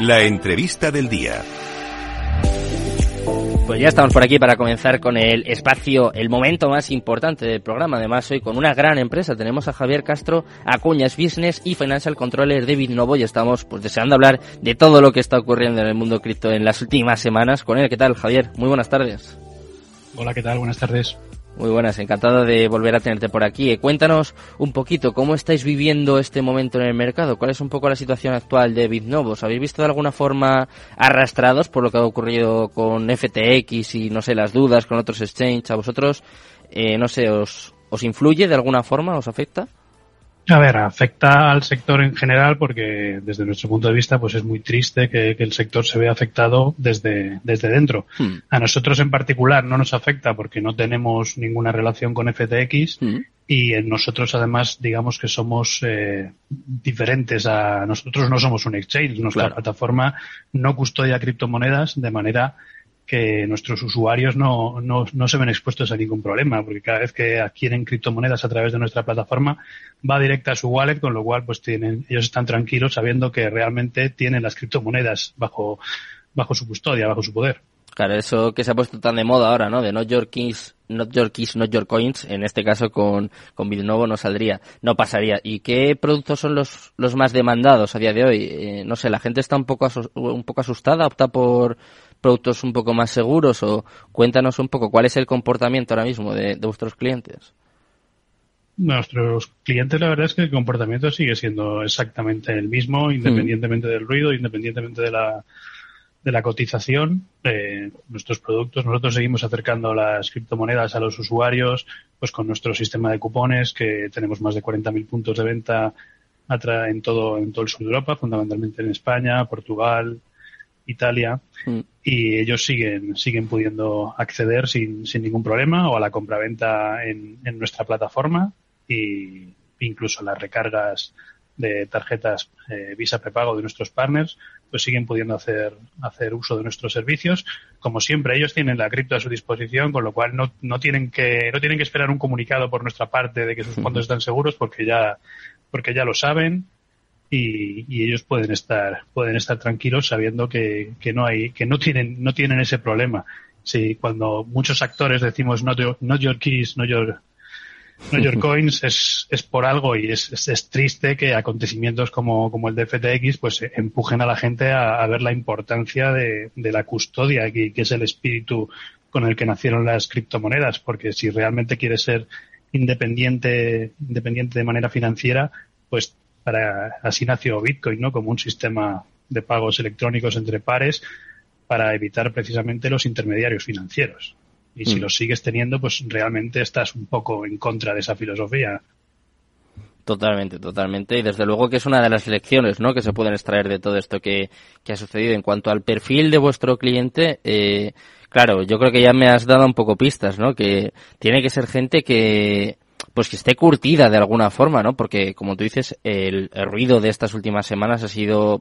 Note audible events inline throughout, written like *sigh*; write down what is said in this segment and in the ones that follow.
La entrevista del día. Pues ya estamos por aquí para comenzar con el espacio, el momento más importante del programa. Además, hoy con una gran empresa. Tenemos a Javier Castro, Acuñas Business y Financial Controller de Bitnovo y estamos pues deseando hablar de todo lo que está ocurriendo en el mundo cripto en las últimas semanas con él. ¿Qué tal, Javier? Muy buenas tardes. Hola, ¿qué tal? Buenas tardes. Muy buenas, encantado de volver a tenerte por aquí. Eh, cuéntanos un poquito cómo estáis viviendo este momento en el mercado, cuál es un poco la situación actual de BitNovo. habéis visto de alguna forma arrastrados por lo que ha ocurrido con FTX y no sé, las dudas con otros exchanges? ¿A vosotros, eh, no sé, os, os influye de alguna forma, os afecta? A ver, afecta al sector en general porque desde nuestro punto de vista pues es muy triste que, el sector se vea afectado desde, desde dentro. Hmm. A nosotros en particular no nos afecta porque no tenemos ninguna relación con FTX hmm. y nosotros además digamos que somos eh, diferentes a nosotros no somos un exchange, nuestra plataforma no custodia criptomonedas de manera que nuestros usuarios no, no, no, se ven expuestos a ningún problema, porque cada vez que adquieren criptomonedas a través de nuestra plataforma va directa a su wallet, con lo cual pues tienen, ellos están tranquilos sabiendo que realmente tienen las criptomonedas bajo, bajo su custodia, bajo su poder. Claro, eso que se ha puesto tan de moda ahora, ¿no? De not your keys, not your keys, not your coins, en este caso con, con Bitnovo no saldría, no pasaría. ¿Y qué productos son los, los más demandados a día de hoy? Eh, no sé, la gente está un poco, un poco asustada, opta por, productos un poco más seguros o cuéntanos un poco cuál es el comportamiento ahora mismo de, vuestros clientes. Nuestros clientes, la verdad es que el comportamiento sigue siendo exactamente el mismo, mm. independientemente del ruido, independientemente de la, de la cotización. de nuestros productos, nosotros seguimos acercando las criptomonedas a los usuarios, pues con nuestro sistema de cupones, que tenemos más de 40.000 puntos de venta en todo, en todo el sur de Europa, fundamentalmente en España, Portugal, Italia, mm. y ellos siguen, siguen pudiendo acceder sin, sin ningún problema o a la compraventa en, en nuestra plataforma y incluso las recargas de tarjetas eh, Visa prepago de nuestros partners, pues siguen pudiendo hacer, hacer uso de nuestros servicios. Como siempre, ellos tienen la cripto a su disposición, con lo cual no, no tienen que, no tienen que esperar un comunicado por nuestra parte de que sus fondos están seguros porque ya, porque ya lo saben y, ellos pueden estar pueden estar tranquilos sabiendo que, que no hay que no tienen no tienen ese problema. Si cuando muchos actores decimos no your, not your keys no your no your *laughs* coins es, es por algo y es, es, triste que acontecimientos como, como el de FTX pues empujen a la gente a, ver la importancia de, de la custodia que, que es el espíritu con el que nacieron las criptomonedas porque si realmente quieres ser independiente independiente de manera financiera pues para, así nació Bitcoin, ¿no? Como un sistema de pagos electrónicos entre pares para evitar precisamente los intermediarios financieros. Y si mm. los sigues teniendo, pues realmente estás un poco en contra de esa filosofía. Totalmente, totalmente. Y desde luego que es una de las lecciones ¿no? que se pueden extraer de todo esto que, que ha sucedido. En cuanto al perfil de vuestro cliente, eh, claro, yo creo que ya me has dado un poco pistas, ¿no? Que tiene que ser gente que, pues que esté curtida de alguna forma, ¿no? Porque, como tú dices, el, ruido de estas últimas semanas ha sido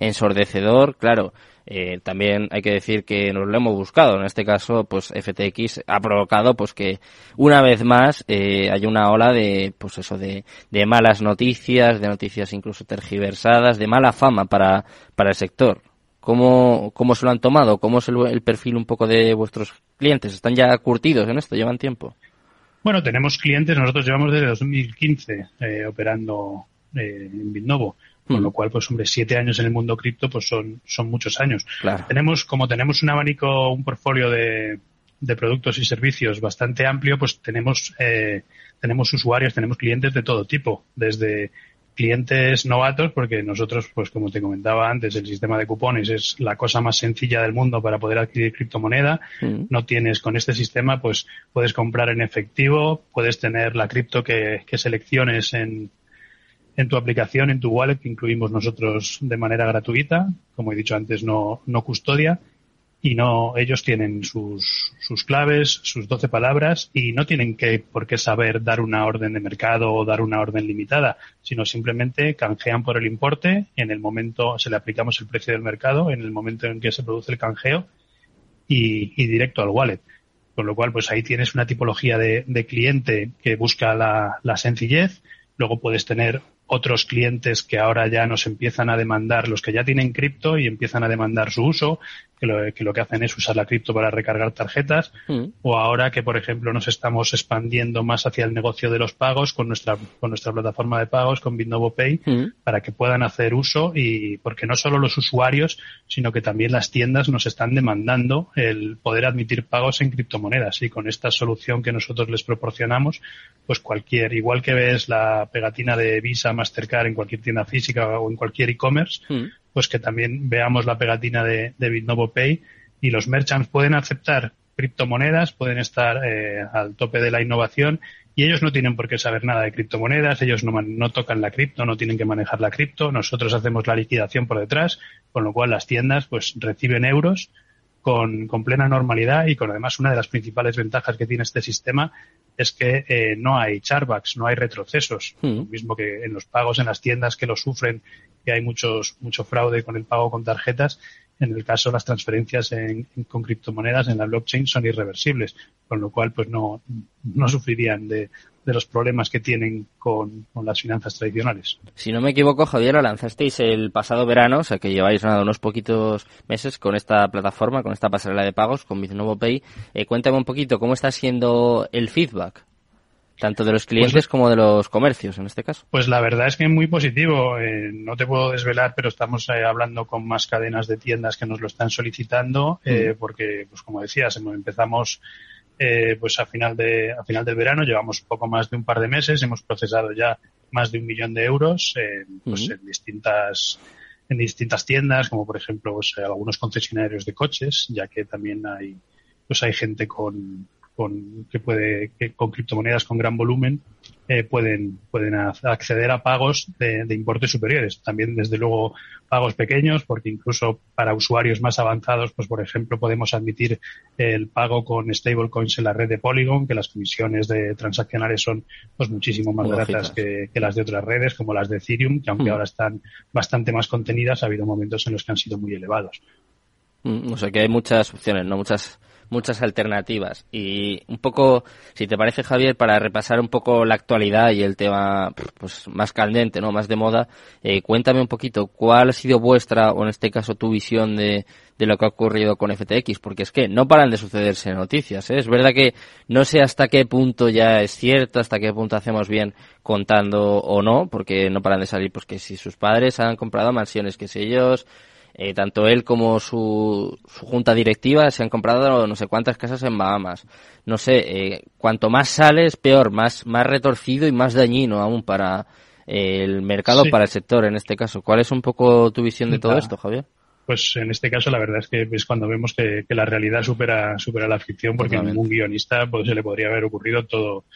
ensordecedor, claro. Eh, también hay que decir que nos lo hemos buscado. En este caso, pues FTX ha provocado, pues que una vez más eh, hay una ola de, pues eso, de, de malas noticias, de noticias incluso tergiversadas, de mala fama para, para el sector. ¿Cómo, cómo se lo han tomado? ¿Cómo es el perfil un poco de vuestros clientes? ¿Están ya curtidos en esto? ¿Llevan tiempo? Bueno, tenemos clientes, nosotros llevamos desde 2015 eh, operando eh, en Bitnovo, con lo mm. cual, pues hombre, siete años en el mundo cripto, pues son, son muchos años. Tenemos, como tenemos un abanico, un portfolio de, de productos y servicios bastante amplio, pues tenemos, eh, tenemos usuarios, tenemos clientes de todo tipo, desde clientes novatos, porque nosotros, pues como te comentaba antes, el sistema de cupones es la cosa más sencilla del mundo para poder adquirir criptomoneda. Mm. No tienes con este sistema, pues puedes comprar en efectivo, puedes tener la cripto que, que selecciones en, en tu aplicación, en tu wallet, que incluimos nosotros de manera gratuita. Como he dicho antes, no, no custodia y no ellos tienen sus, sus claves, sus 12 palabras y no tienen que por qué saber dar una orden de mercado o dar una orden limitada, sino simplemente canjean por el importe, en el momento se le aplicamos el precio del mercado, en el momento en que se produce el canjeo y, y directo al wallet. Con lo cual, pues ahí tienes una tipología de, de cliente que busca la, la sencillez, luego puedes tener otros clientes que ahora ya nos empiezan a demandar, los que ya tienen cripto y empiezan a demandar su uso, que lo que, lo que hacen es usar la cripto para recargar tarjetas, mm. o ahora que, por ejemplo, nos estamos expandiendo más hacia el negocio de los pagos con nuestra, con nuestra plataforma de pagos, con Bitnovo Pay, mm. para que puedan hacer uso y porque no solo los usuarios, sino que también las tiendas nos están demandando el poder admitir pagos en criptomonedas y con esta solución que nosotros les proporcionamos, pues cualquier, igual que ves la pegatina de Visa, Mastercard en cualquier tienda física o en cualquier e-commerce, mm pues que también veamos la pegatina de, de Bitnovo Pay. Y los merchants pueden aceptar criptomonedas, pueden estar eh, al tope de la innovación. Y ellos no tienen por qué saber nada de criptomonedas, ellos no, no tocan la cripto, no tienen que manejar la cripto, nosotros hacemos la liquidación por detrás, con lo cual las tiendas pues reciben euros con, con plena normalidad y con además una de las principales ventajas que tiene este sistema es que eh, no hay charbacks, no hay retrocesos, hmm. lo mismo que en los pagos en las tiendas que lo sufren que hay muchos, mucho fraude con el pago con tarjetas. En el caso, las transferencias en, con criptomonedas en la blockchain son irreversibles, con lo cual, pues no, no sufrirían de, de los problemas que tienen con, con, las finanzas tradicionales. Si no me equivoco, Javier, la lanzasteis el pasado verano, o sea que lleváis nada, unos poquitos meses con esta plataforma, con esta pasarela de pagos, con Biznovo Pay. Eh, cuéntame un poquito cómo está siendo el feedback tanto de los pues clientes como de los comercios en este caso. Pues la verdad es que es muy positivo. Eh, no te puedo desvelar, pero estamos eh, hablando con más cadenas de tiendas que nos lo están solicitando, eh, mm. porque, pues como decías, empezamos pues a final de a final del verano, llevamos poco más de un par de meses, hemos procesado ya más de un millón de euros pues, mm. en distintas en distintas tiendas, como por ejemplo pues, algunos concesionarios de coches, ya que también hay pues hay gente con, con, que puede, que con criptomonedas con gran volumen, eh, pueden, pueden acceder a pagos de, de, importes superiores. También, desde luego, pagos pequeños, porque incluso para usuarios más avanzados, pues por ejemplo, podemos admitir el pago con stablecoins en la red de Polygon, que las comisiones de transaccionales son pues muchísimo más baratas que, que, las de otras redes, como las de Ethereum, que aunque mm. ahora están bastante más contenidas, ha habido momentos en los que han sido muy elevados. Mm, o sea que hay muchas opciones, ¿no? Muchas muchas alternativas. Y un poco, si te parece, Javier, para repasar un poco la actualidad y el tema pues más candente, ¿no? Más de moda, eh, cuéntame un poquito cuál ha sido vuestra, o en este caso tu visión de, de lo que ha ocurrido con FTX, porque es que no paran de sucederse noticias. ¿eh? Es verdad que no sé hasta qué punto ya es cierto, hasta qué punto hacemos bien contando o no, porque no paran de salir, pues que si sus padres han comprado mansiones, que si ellos eh, tanto él como su, su, junta directiva se han comprado no sé cuántas casas en Bahamas. No sé, eh, cuanto más sales, peor, más, más retorcido y más dañino aún para eh, el mercado, para el sector en este caso. ¿Cuál es un poco tu visión de todo esto, Javier? Pues en este caso la verdad es que es cuando vemos que, que la realidad supera, supera la ficción porque a ningún guionista pues, se le podría haber ocurrido todo,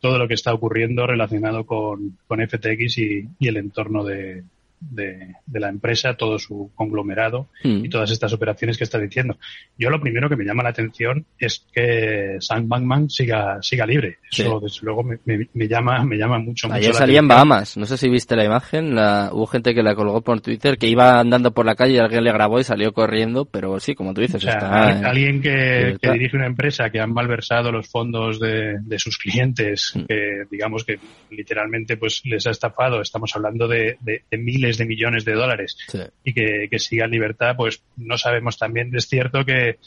todo lo que está ocurriendo relacionado con, con FTX y, y el entorno de, de, la empresa, todo su conglomerado y mm. todas estas operaciones que está diciendo. Yo lo primero que me llama la atención es que Sam Bankman siga, siga libre. Eso desde luego me, me, llama, me llama mucho. Ayer salía en Bahamas, no sé si viste la imagen, la, hubo gente que la colgó por Twitter que iba andando por la calle y alguien le grabó y salió corriendo, pero sí, como tú dices, está, alguien que, que, dirige una empresa que han malversado los fondos de, de sus clientes, mm. que digamos que literalmente pues les ha estafado, estamos hablando de, de miles de millones de dólares y que, que, siga en libertad, pues no sabemos también. Es cierto que,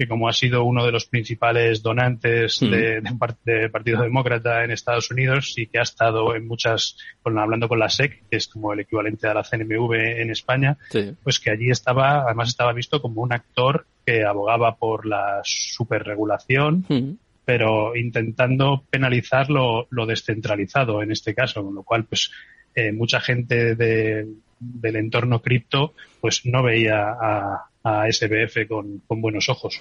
que como ha sido uno de los principales donantes mm. del de, Partido Demócrata en Estados Unidos y que ha estado en muchas, con, hablando con la SEC, que es como el equivalente a la CNMV en España, pues que allí estaba, además estaba visto como un actor que abogaba por la superregulación. Mm. pero intentando penalizar lo, lo, descentralizado en este caso, con lo cual, pues, eh, mucha gente de, del entorno cripto pues no veía a, a SBF con, con, buenos ojos.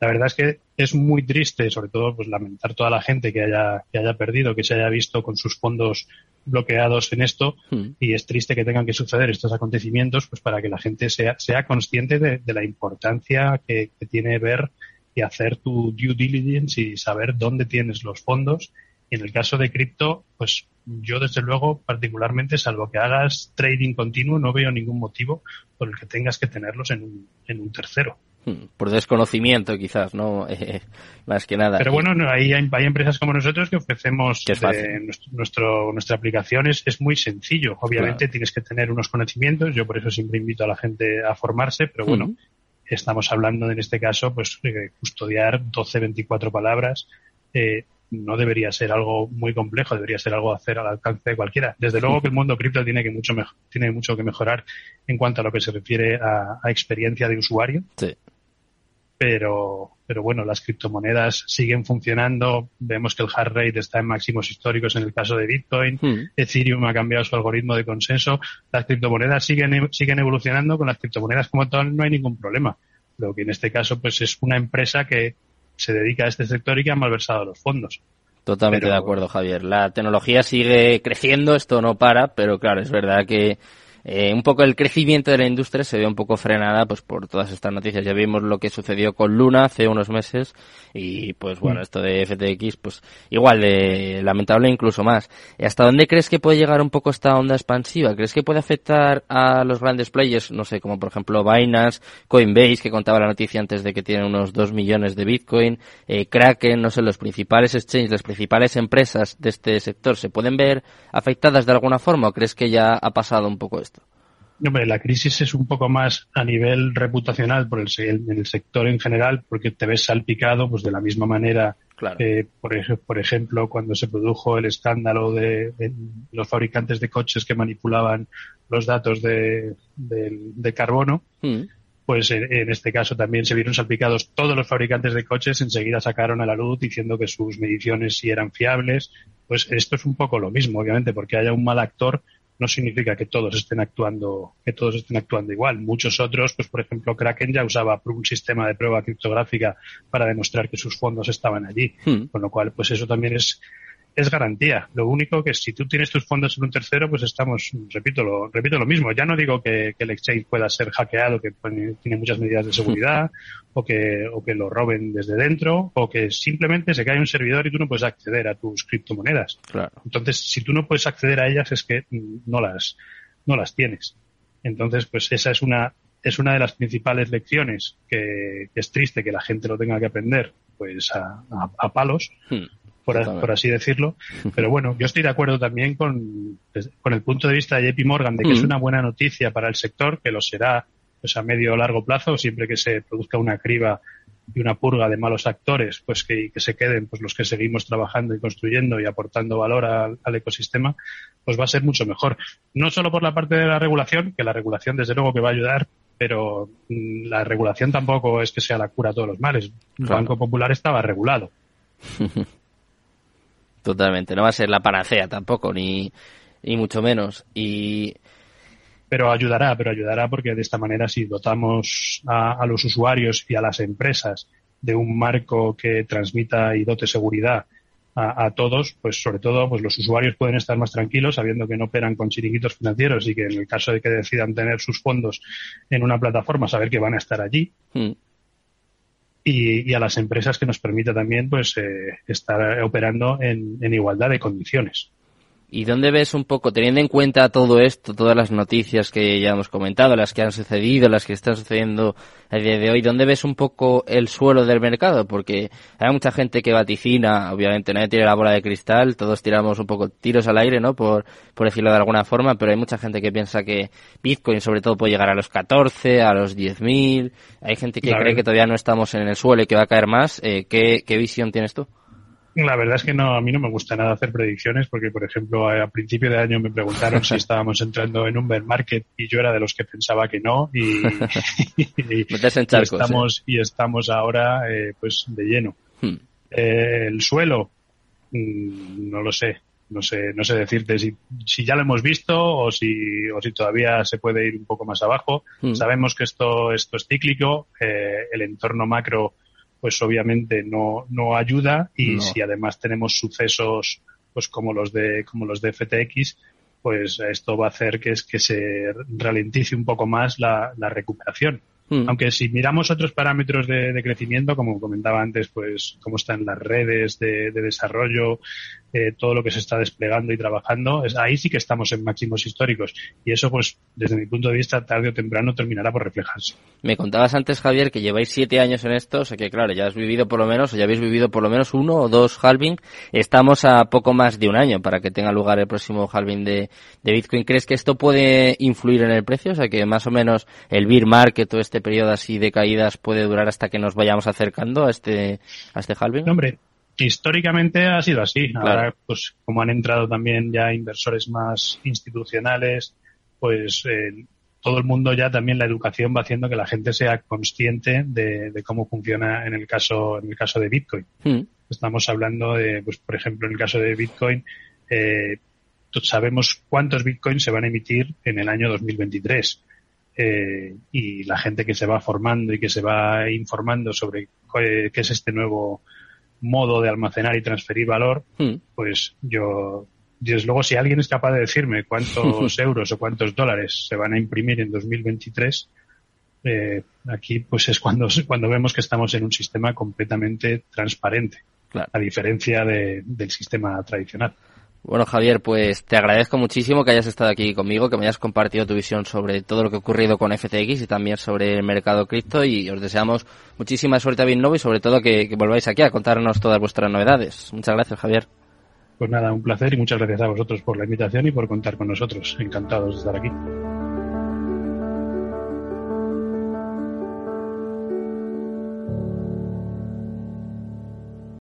La verdad es que es muy triste, sobre todo, pues lamentar toda la gente que haya, que haya perdido, que se haya visto con sus fondos bloqueados en esto hmm. y es triste que tengan que suceder estos acontecimientos pues para que la gente sea, sea consciente de, de la importancia que, que, tiene ver y hacer tu due diligence y saber dónde tienes los fondos. Y en el caso de cripto, pues yo desde luego particularmente, salvo que hagas trading continuo, no veo ningún motivo por el que tengas que tenerlos en un, en un tercero. Hmm, por desconocimiento quizás, ¿no? *laughs* Eh, más que nada. Pero bueno, hay, hay, empresas como nosotros que ofrecemos nuestro, nuestra aplicación es, es muy sencillo. Obviamente tienes que tener unos conocimientos, yo por eso siempre invito a la gente a formarse, pero bueno, estamos hablando en este caso pues custodiar 12, 24 palabras. Eh, no debería ser algo muy complejo, debería ser algo a hacer al alcance de cualquiera. Desde luego que el mundo cripto tiene que mucho tiene mucho que mejorar en cuanto a lo que se refiere a, experiencia de usuario. Sí. Pero, pero bueno, las criptomonedas siguen funcionando. Vemos que el hard rate está en máximos históricos en el caso de Bitcoin. Hmm. Ethereum ha cambiado su algoritmo de consenso. Las criptomonedas siguen, siguen evolucionando. Con las criptomonedas como tal no hay ningún problema. Lo que en este caso pues es una empresa que se dedica a este sector y que han malversado los fondos. Totalmente de acuerdo, Javier. La tecnología sigue creciendo, esto no para, pero claro, es verdad que eh, un poco el crecimiento de la industria se ve un poco frenada pues por todas estas noticias. Ya vimos lo que sucedió con Luna hace unos meses y pues bueno, mm. esto de FTX pues igual de lamentable incluso más. ¿Y ¿Hasta dónde crees que puede llegar un poco esta onda expansiva? ¿Crees que puede afectar a los grandes players? No sé, como por ejemplo Binance, Coinbase, que contaba la noticia antes de que tienen unos 2 millones de Bitcoin, eh, Kraken, no sé, los principales exchanges, las principales empresas de este sector, ¿se pueden ver afectadas de alguna forma o crees que ya ha pasado un poco esto? Hombre, la crisis es un poco más a nivel reputacional por el, en el sector en general, porque te ves salpicado, pues de la misma manera que, por, por, ejemplo, cuando se produjo el escándalo de, los fabricantes de coches que manipulaban los datos de, carbono, mm. pues en, este caso también se vieron salpicados todos los fabricantes de coches, enseguida sacaron a la luz diciendo que sus mediciones sí eran fiables. Pues esto es un poco lo mismo, obviamente, porque haya un mal actor no significa que todos estén actuando, que todos estén actuando igual. Muchos otros, pues por ejemplo, Kraken ya usaba un sistema de prueba criptográfica para demostrar que sus fondos estaban allí. Hmm. Con lo cual, pues eso también es, es garantía. Lo único que si tú tienes tus fondos en un tercero, pues estamos, repito lo, repito lo mismo. Ya no digo que, el exchange pueda ser hackeado, que tiene muchas medidas de seguridad, *laughs* o que, o que lo roben desde dentro, o que simplemente se cae un servidor y tú no puedes acceder a tus criptomonedas. Claro. Entonces, si tú no puedes acceder a ellas, es que no las, no las tienes. Entonces, pues esa es una, es una de las principales lecciones que, es triste que la gente lo tenga que aprender, pues a, a, palos. Hmm por, así decirlo. *laughs* Pero bueno, yo estoy de acuerdo también con, con el punto de vista de JP Morgan de que es una buena noticia para el sector, que lo será pues a medio o largo plazo, siempre que se produzca una criba y una purga de malos actores, pues que, que se queden pues los que seguimos trabajando y construyendo y aportando valor al, al, ecosistema, pues va a ser mucho mejor. No solo por la parte de la regulación, que la regulación desde luego que va a ayudar, pero mm, la regulación tampoco es que sea la cura a todos los males. El Banco Popular estaba regulado. *laughs* Totalmente, no va a ser la panacea tampoco, ni, ni mucho menos. Y pero ayudará, pero ayudará porque de esta manera si dotamos a, los usuarios y a las empresas de un marco que transmita y dote seguridad a, todos, pues sobre todo pues los usuarios pueden estar más tranquilos sabiendo que no operan con chiringuitos financieros y que en el caso de que decidan tener sus fondos en una plataforma, saber que van a estar allí. Hmm y, a las empresas que nos permita también pues eh, estar operando en, en igualdad de condiciones. ¿Y dónde ves un poco, teniendo en cuenta todo esto, todas las noticias que ya hemos comentado, las que han sucedido, las que están sucediendo a día de hoy, dónde ves un poco el suelo del mercado? Porque hay mucha gente que vaticina, obviamente nadie tiene la bola de cristal, todos tiramos un poco tiros al aire, ¿no? Por, por decirlo de alguna forma, pero hay mucha gente que piensa que Bitcoin sobre todo puede llegar a los 14, a los 10.000, hay gente que cree que todavía no estamos en el suelo y que va a caer más. Eh, ¿qué, ¿Qué visión tienes tú? La verdad es que no, a mí no me gusta nada hacer predicciones porque, por ejemplo, a, principio de año me preguntaron si *laughs* estábamos entrando en un bear market y yo era de los que pensaba que no y, *laughs* *laughs* estamos y estamos ahora eh, pues de lleno. Hmm. Eh, el suelo, mm, no lo sé, no sé, no sé decirte si, si ya lo hemos visto o si, o si todavía se puede ir un poco más abajo. Hmm. Sabemos que esto, esto es cíclico, eh, el entorno macro pues obviamente no, no ayuda. Y si además tenemos sucesos pues como los de como los de FTX pues esto va a hacer que es que se ralentice un poco más la, la recuperación. Hmm. aunque si miramos otros parámetros de, crecimiento como comentaba antes pues cómo están las redes de, desarrollo eh, todo lo que se está desplegando y trabajando, es, ahí sí que estamos en máximos históricos. Y eso, pues, desde mi punto de vista, tarde o temprano terminará por reflejarse. Me contabas antes, Javier, que lleváis siete años en esto, o sea que, claro, ya has vivido por lo menos, o ya habéis vivido por lo menos uno o dos halving. Estamos a poco más de un año para que tenga lugar el próximo halving de, de Bitcoin. ¿Crees que esto puede influir en el precio? O sea que más o menos el bear market, todo este periodo así de caídas puede durar hasta que nos vayamos acercando a este, a este halving. hombre, históricamente ha sido así. Ahora, pues como han entrado también ya inversores más institucionales, pues eh, todo el mundo ya también la educación va haciendo que la gente sea consciente de, cómo funciona en el caso en el caso de Bitcoin. Hmm. Estamos hablando de, pues por ejemplo, en el caso de Bitcoin, eh, sabemos cuántos Bitcoins se van a emitir en el año 2023. Eh, y la gente que se va formando y que se va informando sobre qué es este nuevo modo de almacenar y transferir valor, hmm. pues yo, desde luego, si alguien es capaz de decirme cuántos *laughs* euros o cuántos dólares se van a imprimir en 2023, eh, aquí pues es cuando, *laughs* cuando vemos que estamos en un sistema completamente transparente, a diferencia del sistema tradicional. Bueno, Javier, pues te agradezco muchísimo que hayas estado aquí conmigo, que me hayas compartido tu visión sobre todo lo que ha ocurrido con FTX y también sobre el mercado cripto y os deseamos muchísima suerte a Bitnovo y sobre todo que, que volváis aquí a contarnos todas vuestras novedades. Muchas gracias, Javier. Pues nada, un placer y muchas gracias a vosotros por la invitación y por contar con nosotros. Encantados de estar aquí.